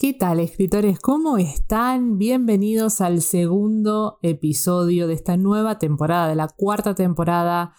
¿Qué tal, escritores? ¿Cómo están? Bienvenidos al segundo episodio de esta nueva temporada, de la cuarta temporada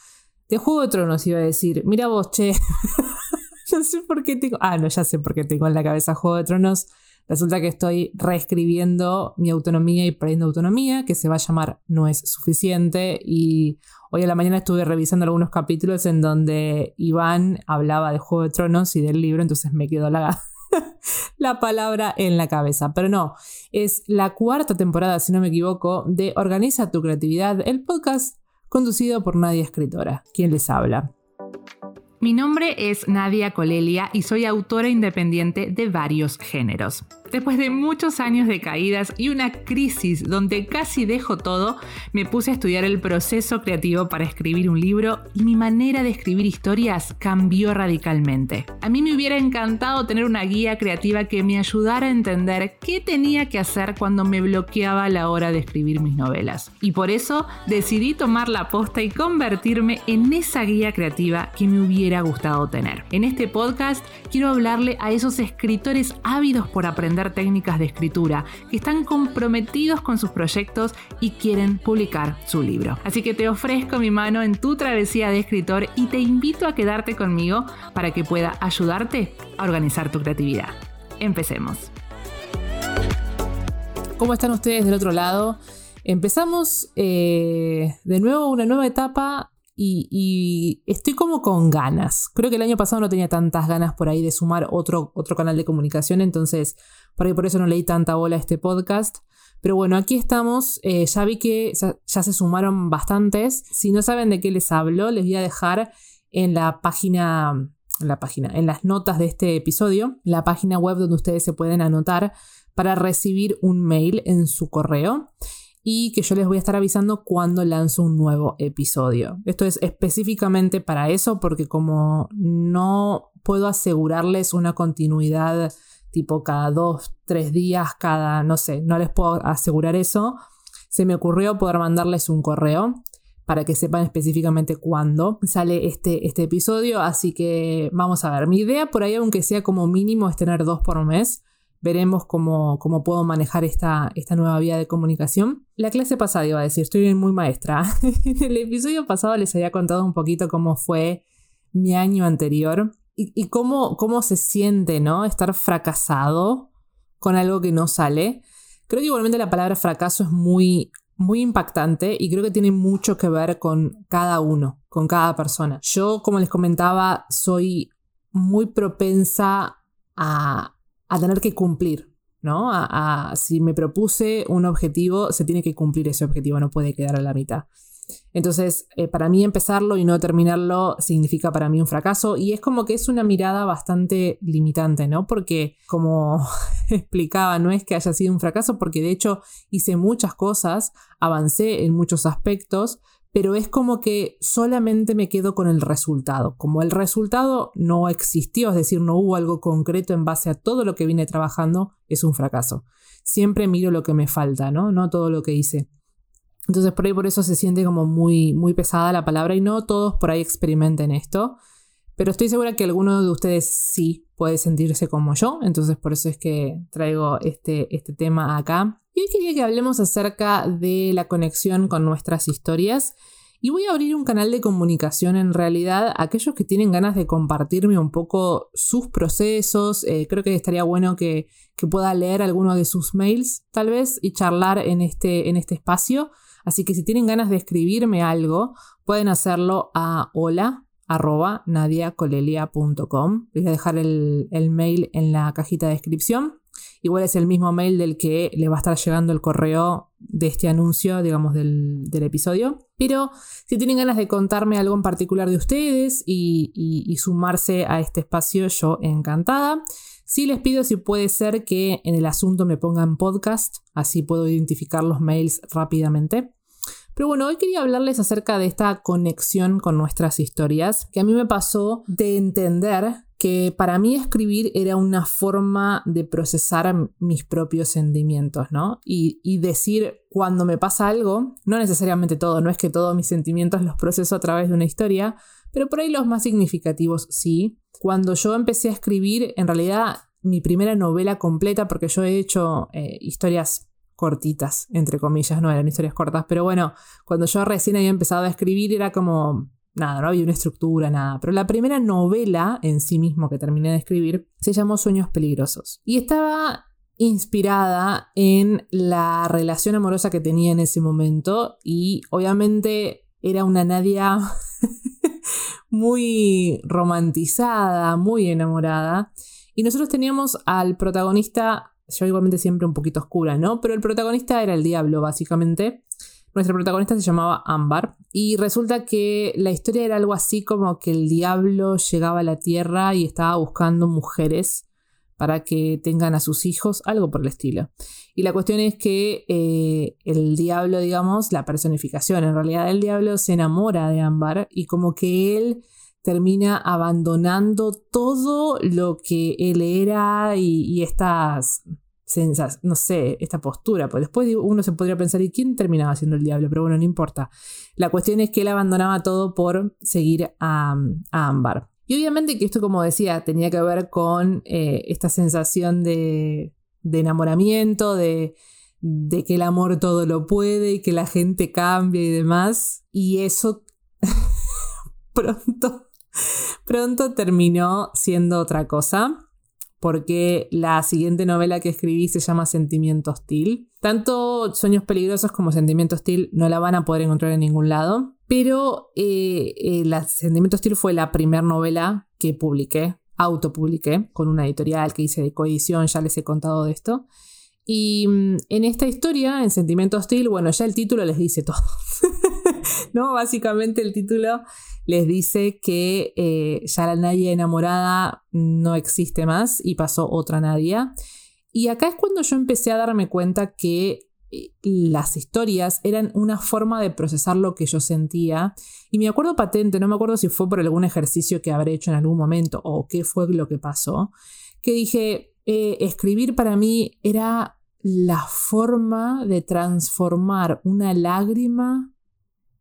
de Juego de Tronos, iba a decir. Mira vos, che. no sé por qué tengo. Ah, no, ya sé por qué tengo en la cabeza Juego de Tronos. Resulta que estoy reescribiendo mi autonomía y perdiendo autonomía, que se va a llamar No es suficiente. Y hoy a la mañana estuve revisando algunos capítulos en donde Iván hablaba de Juego de Tronos y del libro, entonces me quedó la, la palabra en la cabeza. Pero no, es la cuarta temporada, si no me equivoco, de Organiza tu creatividad, el podcast conducido por Nadia Escritora, quien les habla. Mi nombre es Nadia Colelia y soy autora independiente de varios géneros. Después de muchos años de caídas y una crisis donde casi dejo todo, me puse a estudiar el proceso creativo para escribir un libro y mi manera de escribir historias cambió radicalmente. A mí me hubiera encantado tener una guía creativa que me ayudara a entender qué tenía que hacer cuando me bloqueaba la hora de escribir mis novelas. Y por eso decidí tomar la posta y convertirme en esa guía creativa que me hubiera gustado tener. En este podcast quiero hablarle a esos escritores ávidos por aprender técnicas de escritura, que están comprometidos con sus proyectos y quieren publicar su libro. Así que te ofrezco mi mano en tu travesía de escritor y te invito a quedarte conmigo para que pueda ayudarte a organizar tu creatividad. Empecemos. ¿Cómo están ustedes del otro lado? Empezamos eh, de nuevo una nueva etapa y, estoy como con ganas. Creo que el año pasado no tenía tantas ganas por ahí de sumar otro, otro canal de comunicación, entonces por ahí por eso no leí tanta bola a este podcast. Pero bueno, aquí estamos. Eh, ya vi que ya, se sumaron bastantes. Si no saben de qué les hablo, les voy a dejar en la página, en la página, en las notas de este episodio, la página web donde ustedes se pueden anotar para recibir un mail en su correo y que yo les voy a estar avisando cuando lanzo un nuevo episodio. Esto es específicamente para eso porque como no puedo asegurarles una continuidad tipo cada dos, tres días, cada, no sé, no les puedo asegurar eso, se me ocurrió poder mandarles un correo para que sepan específicamente cuándo sale este, este episodio. Así que vamos a ver. Mi idea por ahí, aunque sea como mínimo, es tener dos por mes veremos cómo, cómo puedo manejar esta, esta, nueva vía de comunicación. La clase pasada iba a decir, estoy muy maestra. en el episodio pasado les había contado un poquito cómo fue mi año anterior y, cómo, cómo se siente, ¿no? Estar fracasado con algo que no sale. Creo que igualmente la palabra fracaso es muy, muy impactante y creo que tiene mucho que ver con cada uno, con cada persona. Yo, como les comentaba, soy muy propensa a, a tener que cumplir, ¿no? A, si me propuse un objetivo, se tiene que cumplir ese objetivo, no puede quedar a la mitad. Entonces, eh, para mí empezarlo y no terminarlo significa para mí un fracaso y es como que es una mirada bastante limitante, ¿no? Porque como explicaba, no es que haya sido un fracaso porque de hecho hice muchas cosas, avancé en muchos aspectos, pero es como que solamente me quedo con el resultado. Como el resultado no existió, es decir, no hubo algo concreto en base a todo lo que vine trabajando, es un fracaso. Siempre miro lo que me falta, ¿no? Todo lo que hice. Entonces por ahí por eso se siente como muy, muy pesada la palabra y no todos por ahí experimenten esto. Pero estoy segura que alguno de ustedes sí puede sentirse como yo, entonces por eso es que traigo este, este tema acá. Y hoy quería que hablemos acerca de la conexión con nuestras historias. Y voy a abrir un canal de comunicación en realidad a aquellos que tienen ganas de compartirme un poco sus procesos. Eh, creo que estaría bueno que, que, pueda leer alguno de sus mails tal vez y charlar en este, en este espacio. Así que si tienen ganas de escribirme algo, pueden hacerlo a hola arroba nadiacolelia.com. Voy a dejar el, el mail en la cajita de descripción. Igual es el mismo mail del que le va a estar llegando el correo de este anuncio, digamos, del, episodio. Pero si tienen ganas de contarme algo en particular de ustedes y, sumarse a este espacio, yo encantada. Sí les pido si puede ser que en el asunto me pongan podcast, así puedo identificar los mails rápidamente. Pero bueno, hoy quería hablarles acerca de esta conexión con nuestras historias, que a mí me pasó de entender que para mí escribir era una forma de procesar mis propios sentimientos, ¿no? Y, decir cuando me pasa algo, no necesariamente todo, no es que todos mis sentimientos los proceso a través de una historia, pero por ahí los más significativos sí. Cuando yo empecé a escribir, en realidad mi primera novela completa, porque yo he hecho eh, historias cortitas, entre comillas, no eran historias cortas, pero bueno, cuando yo recién había empezado a escribir era como, nada, no había una estructura, nada, pero la primera novela en sí mismo que terminé de escribir se llamó Sueños Peligrosos y estaba inspirada en la relación amorosa que tenía en ese momento y obviamente era una Nadia muy romantizada, muy enamorada y nosotros teníamos al protagonista yo igualmente siempre un poquito oscura, ¿no? Pero el protagonista era el diablo, básicamente. Nuestra protagonista se llamaba Ámbar y resulta que la historia era algo así como que el diablo llegaba a la tierra y estaba buscando mujeres para que tengan a sus hijos, algo por el estilo. Y la cuestión es que eh, el diablo, digamos, la personificación en realidad del diablo se enamora de Ámbar y como que él termina abandonando todo lo que él era y, estas no sé, esta postura. Pues después uno se podría pensar, ¿y quién terminaba siendo el diablo? Pero bueno, no importa. La cuestión es que él abandonaba todo por seguir a, a Ámbar. Y obviamente que esto, como decía, tenía que ver con eh, esta sensación de, enamoramiento, de, de que el amor todo lo puede y que la gente cambia y demás. Y eso pronto Pronto terminó siendo otra cosa, porque la siguiente novela que escribí se llama Sentimiento Hostil. Tanto Sueños Peligrosos como Sentimiento Hostil no la van a poder encontrar en ningún lado, pero eh, eh, Sentimiento Hostil fue la primera novela que publiqué, autopubliqué, con una editorial que hice de coedición, ya les he contado de esto. Y mm, en esta historia, en Sentimiento Hostil, bueno, ya el título les dice todo. ¿No? Básicamente el título les dice que eh, ya la Nadia enamorada no existe más y pasó otra Nadia. Y acá es cuando yo empecé a darme cuenta que eh, las historias eran una forma de procesar lo que yo sentía. Y me acuerdo patente, no me acuerdo si fue por algún ejercicio que habré hecho en algún momento o qué fue lo que pasó, que dije, eh, escribir para mí era la forma de transformar una lágrima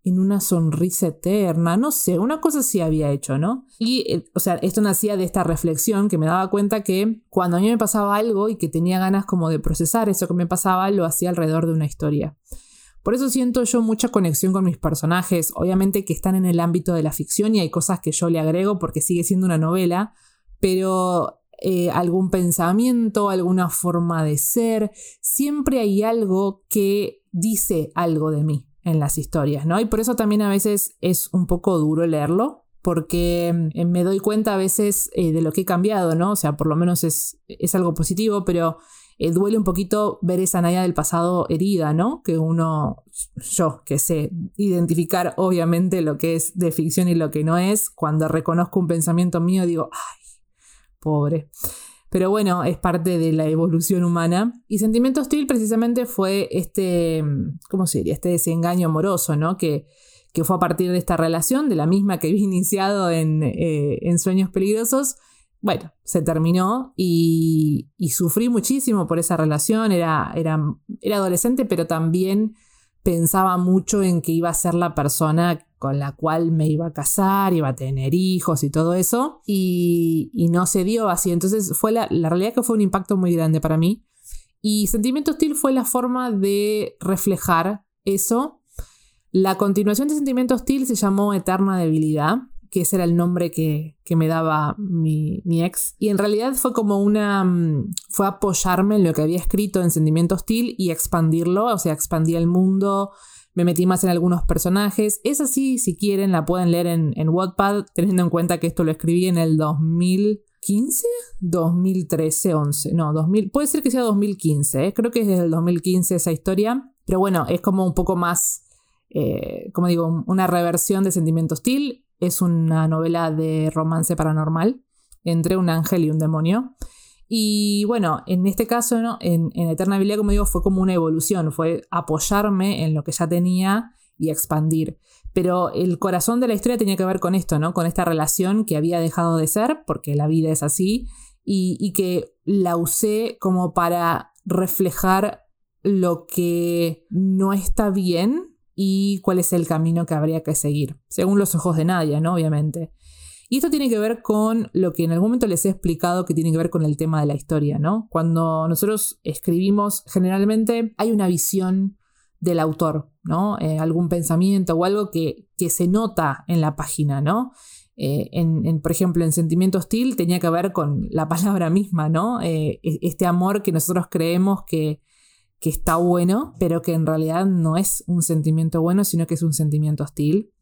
en una sonrisa eterna, no sé, una cosa sí había hecho, ¿no? Y, eh, o sea, esto nacía de esta reflexión que me daba cuenta que cuando a mí me pasaba algo y que tenía ganas como de procesar eso que me pasaba, lo hacía alrededor de una historia. Por eso siento yo mucha conexión con mis personajes, obviamente que están en el ámbito de la ficción y hay cosas que yo le agrego porque sigue siendo una novela, pero eh, algún pensamiento, alguna forma de ser, siempre hay algo que dice algo de mí en las historias, ¿no? Y por eso también a veces es un poco duro leerlo, porque eh, me doy cuenta a veces eh, de lo que he cambiado, ¿no? O sea, por lo menos es, es algo positivo, pero eh, duele un poquito ver esa Naya del pasado herida, ¿no? Que uno, yo que sé identificar obviamente lo que es de ficción y lo que no es, cuando reconozco un pensamiento mío digo, ay, pobre. Pero bueno, es parte de la evolución humana. Y Sentimiento Hostil precisamente fue este, ¿cómo se diría? Este desengaño amoroso, ¿no? Que, que fue a partir de esta relación, de la misma que había iniciado en, eh, en Sueños Peligrosos. Bueno, se terminó y, y, sufrí muchísimo por esa relación. Era, era, era adolescente, pero también pensaba mucho en que iba a ser la persona con la cual me iba a casar, iba a tener hijos y todo eso, y, no se dio así. Entonces fue la, la realidad que fue un impacto muy grande para mí. Y Sentimiento Hostil fue la forma de reflejar eso. La continuación de Sentimiento Hostil se llamó Eterna Debilidad que ese era el nombre que, me daba mi, ex. Y en realidad fue como una... Mm, fue apoyarme en lo que había escrito en Sentimiento Hostil y expandirlo, o sea, expandí el mundo, me metí más en algunos personajes. Es así, si quieren, la pueden leer en, en Wattpad, teniendo en cuenta que esto lo escribí en el 2015, 2013, 11, no, 2000, puede ser que sea 2015, ¿eh? creo que es desde el 2015 esa historia, pero bueno, es como un poco más, eh, como digo, una reversión de Sentimiento Hostil es una novela de romance paranormal entre un ángel y un demonio. Y bueno, en este caso, ¿no? en, Eterna Biblia, como digo, fue como una evolución, fue apoyarme en lo que ya tenía y expandir. Pero el corazón de la historia tenía que ver con esto, ¿no? Con esta relación que había dejado de ser, porque la vida es así, y, y que la usé como para reflejar lo que no está bien y cuál es el camino que habría que seguir, según los ojos de Nadia, ¿no? Obviamente. Y esto tiene que ver con lo que en algún momento les he explicado que tiene que ver con el tema de la historia, ¿no? Cuando nosotros escribimos, generalmente hay una visión del autor, ¿no? Eh, algún pensamiento o algo que, que, se nota en la página, ¿no? Eh, en, por ejemplo, en Sentimiento Hostil tenía que ver con la palabra misma, ¿no? Eh, e, este amor que nosotros creemos que, que está bueno, pero que en realidad no es un sentimiento bueno, sino que es un sentimiento hostil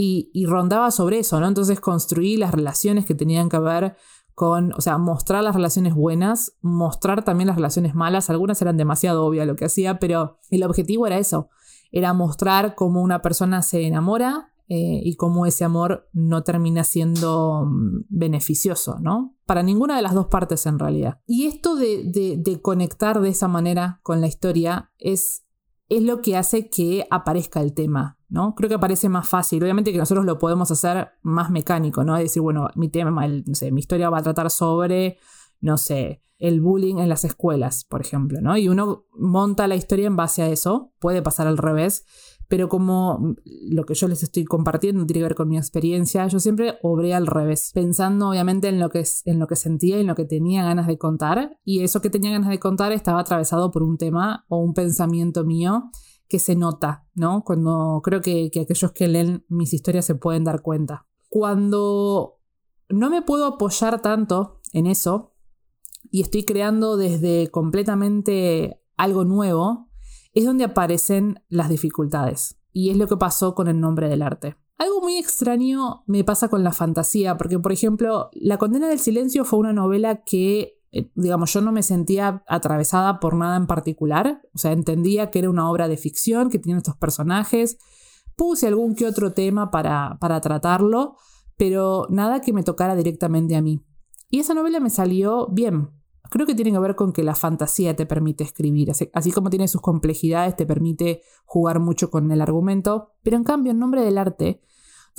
y, rondaba sobre eso, ¿no? Entonces construí las relaciones que tenían que ver con, o sea, mostrar las relaciones buenas, mostrar también las relaciones malas, algunas eran demasiado obvias lo que hacía, pero el objetivo era eso, era mostrar cómo una persona se enamora eh, y cómo ese amor no termina siendo mm, beneficioso, ¿no? Para ninguna de las dos partes en realidad. Y esto de, de conectar de esa manera con la historia es es lo que hace que aparezca el tema, ¿no? Creo que parece más fácil. Obviamente que nosotros lo podemos hacer más mecánico, ¿no? Es decir, bueno, mi tema, no sé, mi historia va a tratar sobre, no sé, el bullying en las escuelas, por ejemplo, ¿no? Y uno monta la historia en base a eso, puede pasar al revés, pero como lo que yo les estoy compartiendo tiene que ver con mi experiencia, yo siempre obré al revés, pensando obviamente en lo que, en lo que sentía y en lo que tenía ganas de contar, y eso que tenía ganas de contar estaba atravesado por un tema o un pensamiento mío que se nota, ¿no? Cuando creo que, que aquellos que leen mis historias se pueden dar cuenta. Cuando no me puedo apoyar tanto en eso y estoy creando desde completamente algo nuevo, es donde aparecen las dificultades. Y es lo que pasó con el nombre del arte. Algo muy extraño me pasa con la fantasía, porque por ejemplo, La condena del silencio fue una novela que, digamos, yo no me sentía atravesada por nada en particular, o sea, entendía que era una obra de ficción, que tenía estos personajes, puse algún que otro tema para, para tratarlo, pero nada que me tocara directamente a mí. Y esa novela me salió bien, creo que tiene que ver con que la fantasía te permite escribir, así, como tiene sus complejidades, te permite jugar mucho con el argumento, pero en cambio en nombre del arte,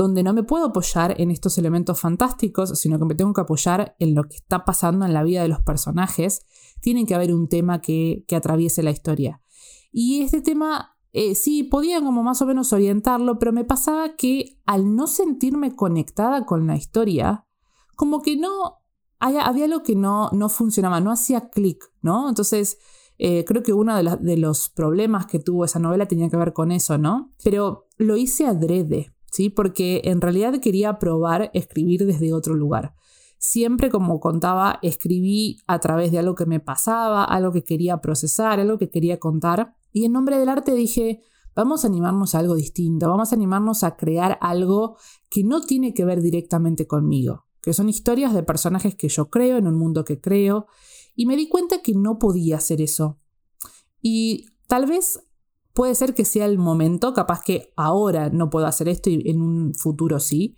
donde no me puedo apoyar en estos elementos fantásticos, sino que me tengo que apoyar en lo que está pasando en la vida de los personajes, tiene que haber un tema que, atraviese la historia. Y este tema eh, sí, podía como más o menos orientarlo, pero me pasaba que al no sentirme conectada con la historia, como que no, había, algo que no, no funcionaba, no hacía clic, ¿no? Entonces, eh, creo que uno de, de, los problemas que tuvo esa novela tenía que ver con eso, ¿no? Pero lo hice adrede, ¿sí? Porque en realidad quería probar escribir desde otro lugar. Siempre, como contaba, escribí a través de algo que me pasaba, algo que quería procesar, algo que quería contar. Y en nombre del arte dije, vamos a animarnos a algo distinto, vamos a animarnos a crear algo que no tiene que ver directamente conmigo, que son historias de personajes que yo creo, en un mundo que creo, y me di cuenta que no podía hacer eso. Y tal vez puede ser que sea el momento, capaz que ahora no puedo hacer esto y en un futuro sí,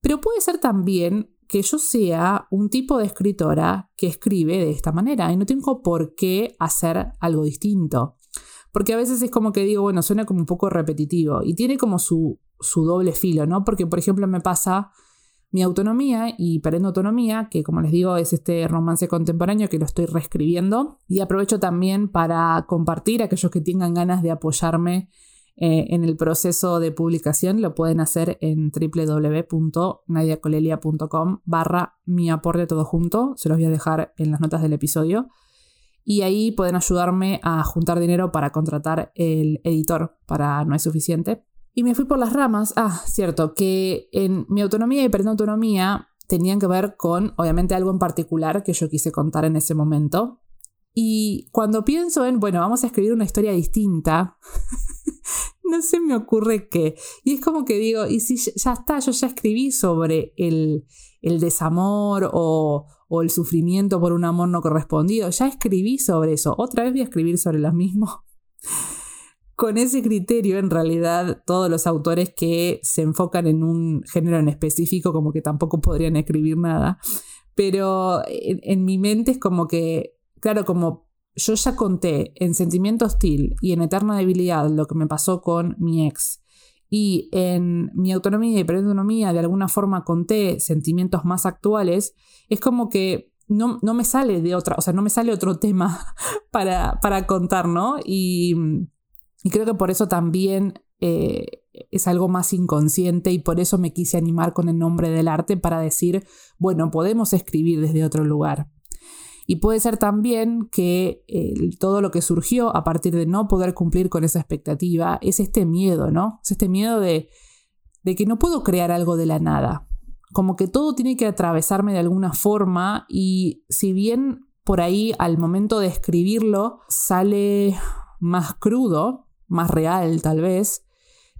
pero puede ser también que yo sea un tipo de escritora que escribe de esta manera y no tengo por qué hacer algo distinto. Porque a veces es como que digo, bueno, suena como un poco repetitivo y tiene como su, su doble filo, ¿no? Porque, por ejemplo, me pasa mi autonomía y Perendo Autonomía, que como les digo es este romance contemporáneo que lo estoy reescribiendo. Y aprovecho también para compartir a aquellos que tengan ganas de apoyarme eh, en el proceso de publicación. Lo pueden hacer en www.nadiacolelia.com barra mi aporte todo junto. Se los voy a dejar en las notas del episodio. Y ahí pueden ayudarme a juntar dinero para contratar el editor para No es suficiente y me fui por las ramas. Ah, cierto, que en mi autonomía y autonomía tenían que ver con, obviamente, algo en particular que yo quise contar en ese momento. Y cuando pienso en, bueno, vamos a escribir una historia distinta, no se me ocurre qué. Y es como que digo, y si ya está, yo ya escribí sobre el, el desamor o, o, el sufrimiento por un amor no correspondido, ya escribí sobre eso. Otra vez voy a escribir sobre lo mismo con ese criterio, en realidad, todos los autores que se enfocan en un género en específico, como que tampoco podrían escribir nada. Pero en, mi mente es como que, claro, como yo ya conté en Sentimiento Hostil y en Eterna Debilidad lo que me pasó con mi ex, y en mi autonomía y autonomía de alguna forma conté sentimientos más actuales, es como que no, no, me sale de otra, o sea, no me sale otro tema para, para contar, ¿no? Y y creo que por eso también eh, es algo más inconsciente y por eso me quise animar con el nombre del arte para decir, bueno, podemos escribir desde otro lugar. Y puede ser también que todo lo que surgió a partir de no poder cumplir con esa expectativa es este miedo, ¿no? Es este miedo de, de que no puedo crear algo de la nada. Como que todo tiene que atravesarme de alguna forma y si bien por ahí al momento de escribirlo sale más crudo, más real tal vez,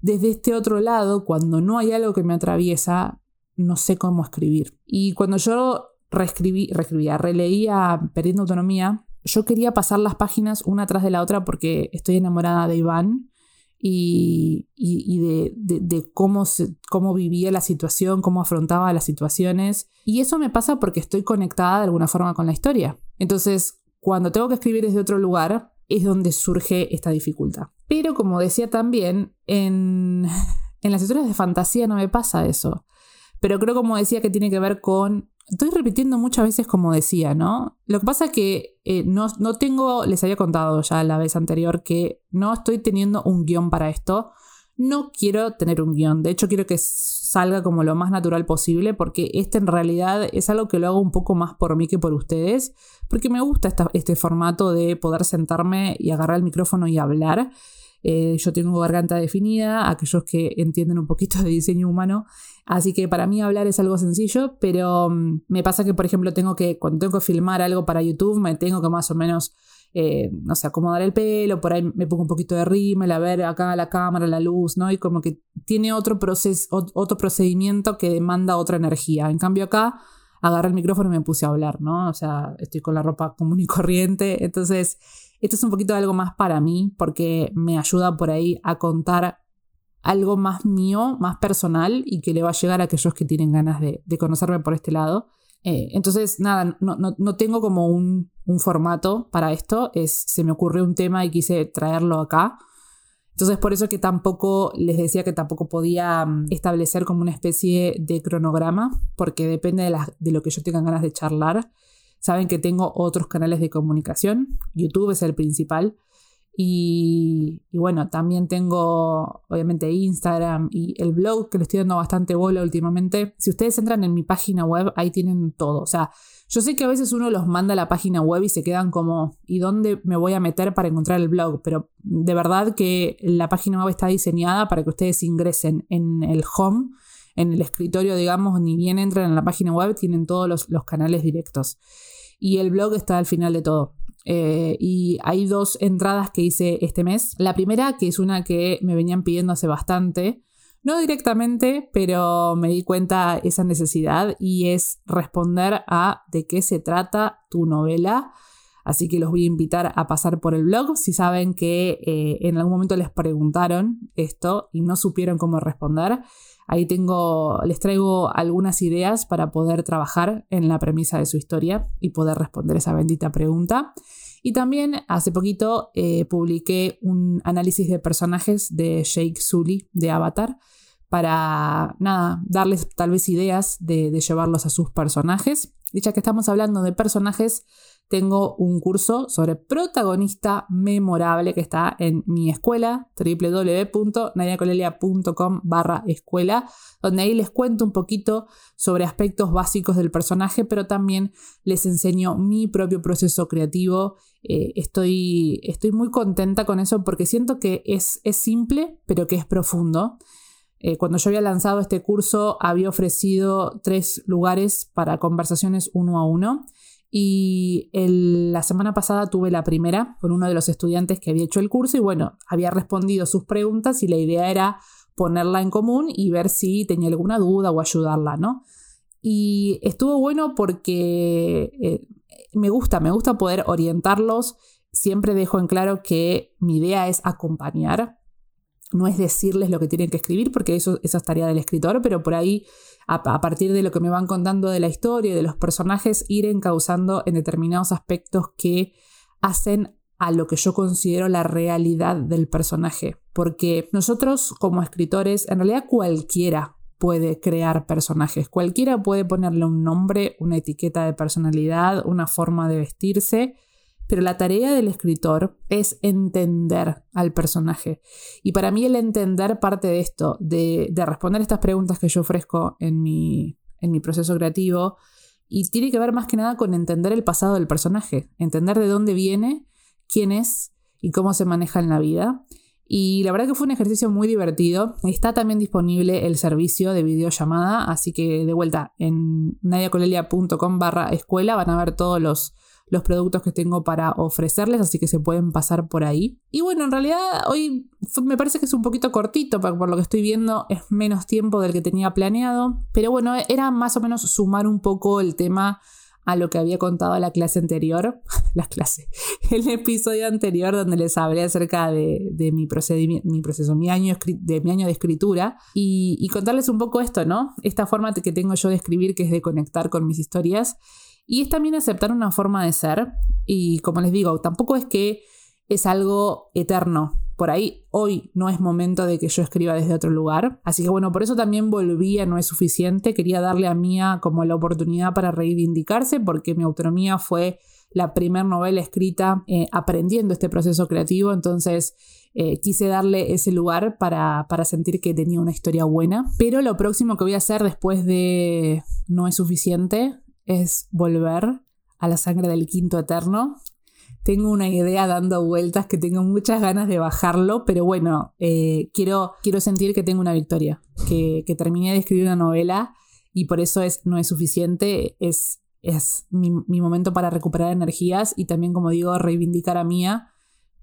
desde este otro lado, cuando no hay algo que me atraviesa, no sé cómo escribir. Y cuando yo reescribí, reescribía, releía Perdiendo Autonomía, yo quería pasar las páginas una tras de la otra porque estoy enamorada de Iván y, de, cómo, cómo vivía la situación, cómo afrontaba las situaciones. Y eso me pasa porque estoy conectada de alguna forma con la historia. Entonces, cuando tengo que escribir desde otro lugar, es donde surge esta dificultad. Pero como decía también, en, en las historias de fantasía no me pasa eso. Pero creo, como decía, que tiene que ver con Estoy repitiendo muchas veces como decía, ¿no? Lo que pasa es que eh, no, no, tengo, les había contado ya la vez anterior que no estoy teniendo un guion para esto. No quiero tener un guion, de hecho quiero que salga como lo más natural posible porque este en realidad es algo que lo hago un poco más por mí que por ustedes, porque me gusta este formato de poder sentarme y agarrar el micrófono y hablar. Eh, yo tengo garganta definida, aquellos que entienden un poquito de diseño humano. Así que para mí hablar es algo sencillo, pero mm, me pasa que, por ejemplo, tengo que, cuando tengo que filmar algo para YouTube, me tengo que más o menos, eh, no sé, acomodar el pelo, por ahí me pongo un poquito de rímel, a ver acá la cámara, la luz, ¿no? Y como que tiene otro, proceso, otro procedimiento que demanda otra energía. En cambio acá agarré el micrófono y me puse a hablar, ¿no? O sea, estoy con la ropa común y corriente, entonces esto es un poquito algo más para mí porque me ayuda por ahí a contar algo más mío, más personal y que le va a llegar a aquellos que tienen ganas de, conocerme por este lado. Eh, entonces, nada, no, tengo como un, formato para esto, es, se me ocurrió un tema y quise traerlo acá. Entonces, por eso que tampoco les decía que tampoco podía mm, establecer como una especie de cronograma, porque depende de, de lo que yo tenga ganas de charlar. Saben que tengo otros canales de comunicación, YouTube es el principal. Y, bueno, también tengo obviamente Instagram y el blog que le estoy dando bastante bola últimamente. Si ustedes entran en mi página web, ahí tienen todo. O sea, yo sé que a veces uno los manda a la página web y se quedan como, ¿y dónde me voy a meter para encontrar el blog? Pero de verdad que la página web está diseñada para que ustedes ingresen en el home, en el escritorio, digamos, ni bien entran en la página web, tienen todos los, los canales directos y el blog está al final de todo. Eh, y hay dos entradas que hice este mes. La primera, que es una que me venían pidiendo hace bastante, no directamente, pero me di cuenta esa necesidad y es responder a de qué se trata tu novela. Así que los voy a invitar a pasar por el blog. Si saben que eh, en algún momento les preguntaron esto y no supieron cómo responder, Ahí tengo, les traigo algunas ideas para poder trabajar en la premisa de su historia y poder responder esa bendita pregunta. Y también hace poquito eh, publiqué un análisis de personajes de Jake Sully de Avatar para, nada, darles tal vez ideas de, de llevarlos a sus personajes. Dicha que estamos hablando de personajes tengo un curso sobre protagonista memorable que está en mi escuela, www.nadiacolelia.com barra escuela, donde ahí les cuento un poquito sobre aspectos básicos del personaje, pero también les enseño mi propio proceso creativo. Eh, estoy, estoy muy contenta con eso porque siento que es, es simple, pero que es profundo. Eh, cuando yo había lanzado este curso, había ofrecido tres lugares para conversaciones uno a uno. Y la semana pasada tuve la primera con uno de los estudiantes que había hecho el curso y bueno, había respondido sus preguntas y la idea era ponerla en común y ver si tenía alguna duda o ayudarla, ¿no? Y estuvo bueno porque eh, me gusta, me gusta poder orientarlos. Siempre dejo en claro que mi idea es acompañar, no es decirles lo que tienen que escribir, porque eso, esa es tarea del escritor, pero por ahí a, partir de lo que me van contando de la historia y de los personajes, ir encauzando en determinados aspectos que hacen a lo que yo considero la realidad del personaje. Porque nosotros como escritores, en realidad cualquiera puede crear personajes, cualquiera puede ponerle un nombre, una etiqueta de personalidad, una forma de vestirse, pero la tarea del escritor es entender al personaje. Y para mí el entender parte de esto, de, responder estas preguntas que yo ofrezco en mi, en mi proceso creativo, y tiene que ver más que nada con entender el pasado del personaje, entender de dónde viene, quién es y cómo se maneja en la vida. Y la verdad que fue un ejercicio muy divertido. Está también disponible el servicio de videollamada, así que de vuelta en nadiacolelia.com barra escuela van a ver todos los, los productos que tengo para ofrecerles, así que se pueden pasar por ahí. Y bueno, en realidad hoy me parece que es un poquito cortito, por lo que estoy viendo es menos tiempo del que tenía planeado, pero bueno, era más o menos sumar un poco el tema a lo que había contado la clase anterior, la clase, el episodio anterior donde les hablé acerca de, mi proceso, mi año, de mi año de escritura y, y contarles un poco esto, ¿no? Esta forma que tengo yo de escribir que es de conectar con mis historias y es también aceptar una forma de ser y como les digo, tampoco es que es algo eterno, por ahí hoy no es momento de que yo escriba desde otro lugar. Así que bueno, por eso también volví a No es suficiente. Quería darle a Mía como la oportunidad para reivindicarse porque mi autonomía fue la primera novela escrita eh, aprendiendo este proceso creativo. Entonces eh, quise darle ese lugar para, para sentir que tenía una historia buena. Pero lo próximo que voy a hacer después de No es suficiente es volver a la sangre del quinto eterno. Tengo una idea dando vueltas que tengo muchas ganas de bajarlo, pero bueno, eh, quiero, quiero sentir que tengo una victoria, que, terminé de escribir una novela y por eso es, no es suficiente, es, es mi, momento para recuperar energías y también, como digo, reivindicar a Mía,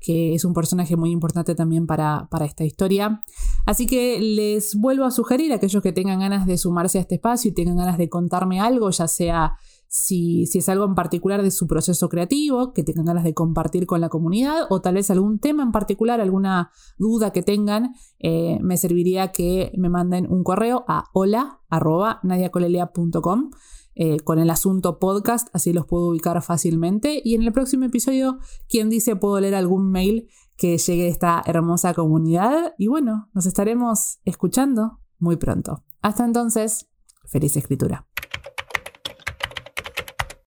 que es un personaje muy importante también para, para esta historia. Así que les vuelvo a sugerir a aquellos que tengan ganas de sumarse a este espacio y tengan ganas de contarme algo, ya sea si, es algo en particular de su proceso creativo, que tengan ganas de compartir con la comunidad, o tal vez algún tema en particular, alguna duda que tengan, eh, me serviría que me manden un correo a hola eh, con el asunto podcast, así los puedo ubicar fácilmente. Y en el próximo episodio, quien dice, puedo leer algún mail que llegue a esta hermosa comunidad. Y bueno, nos estaremos escuchando muy pronto. Hasta entonces, feliz escritura.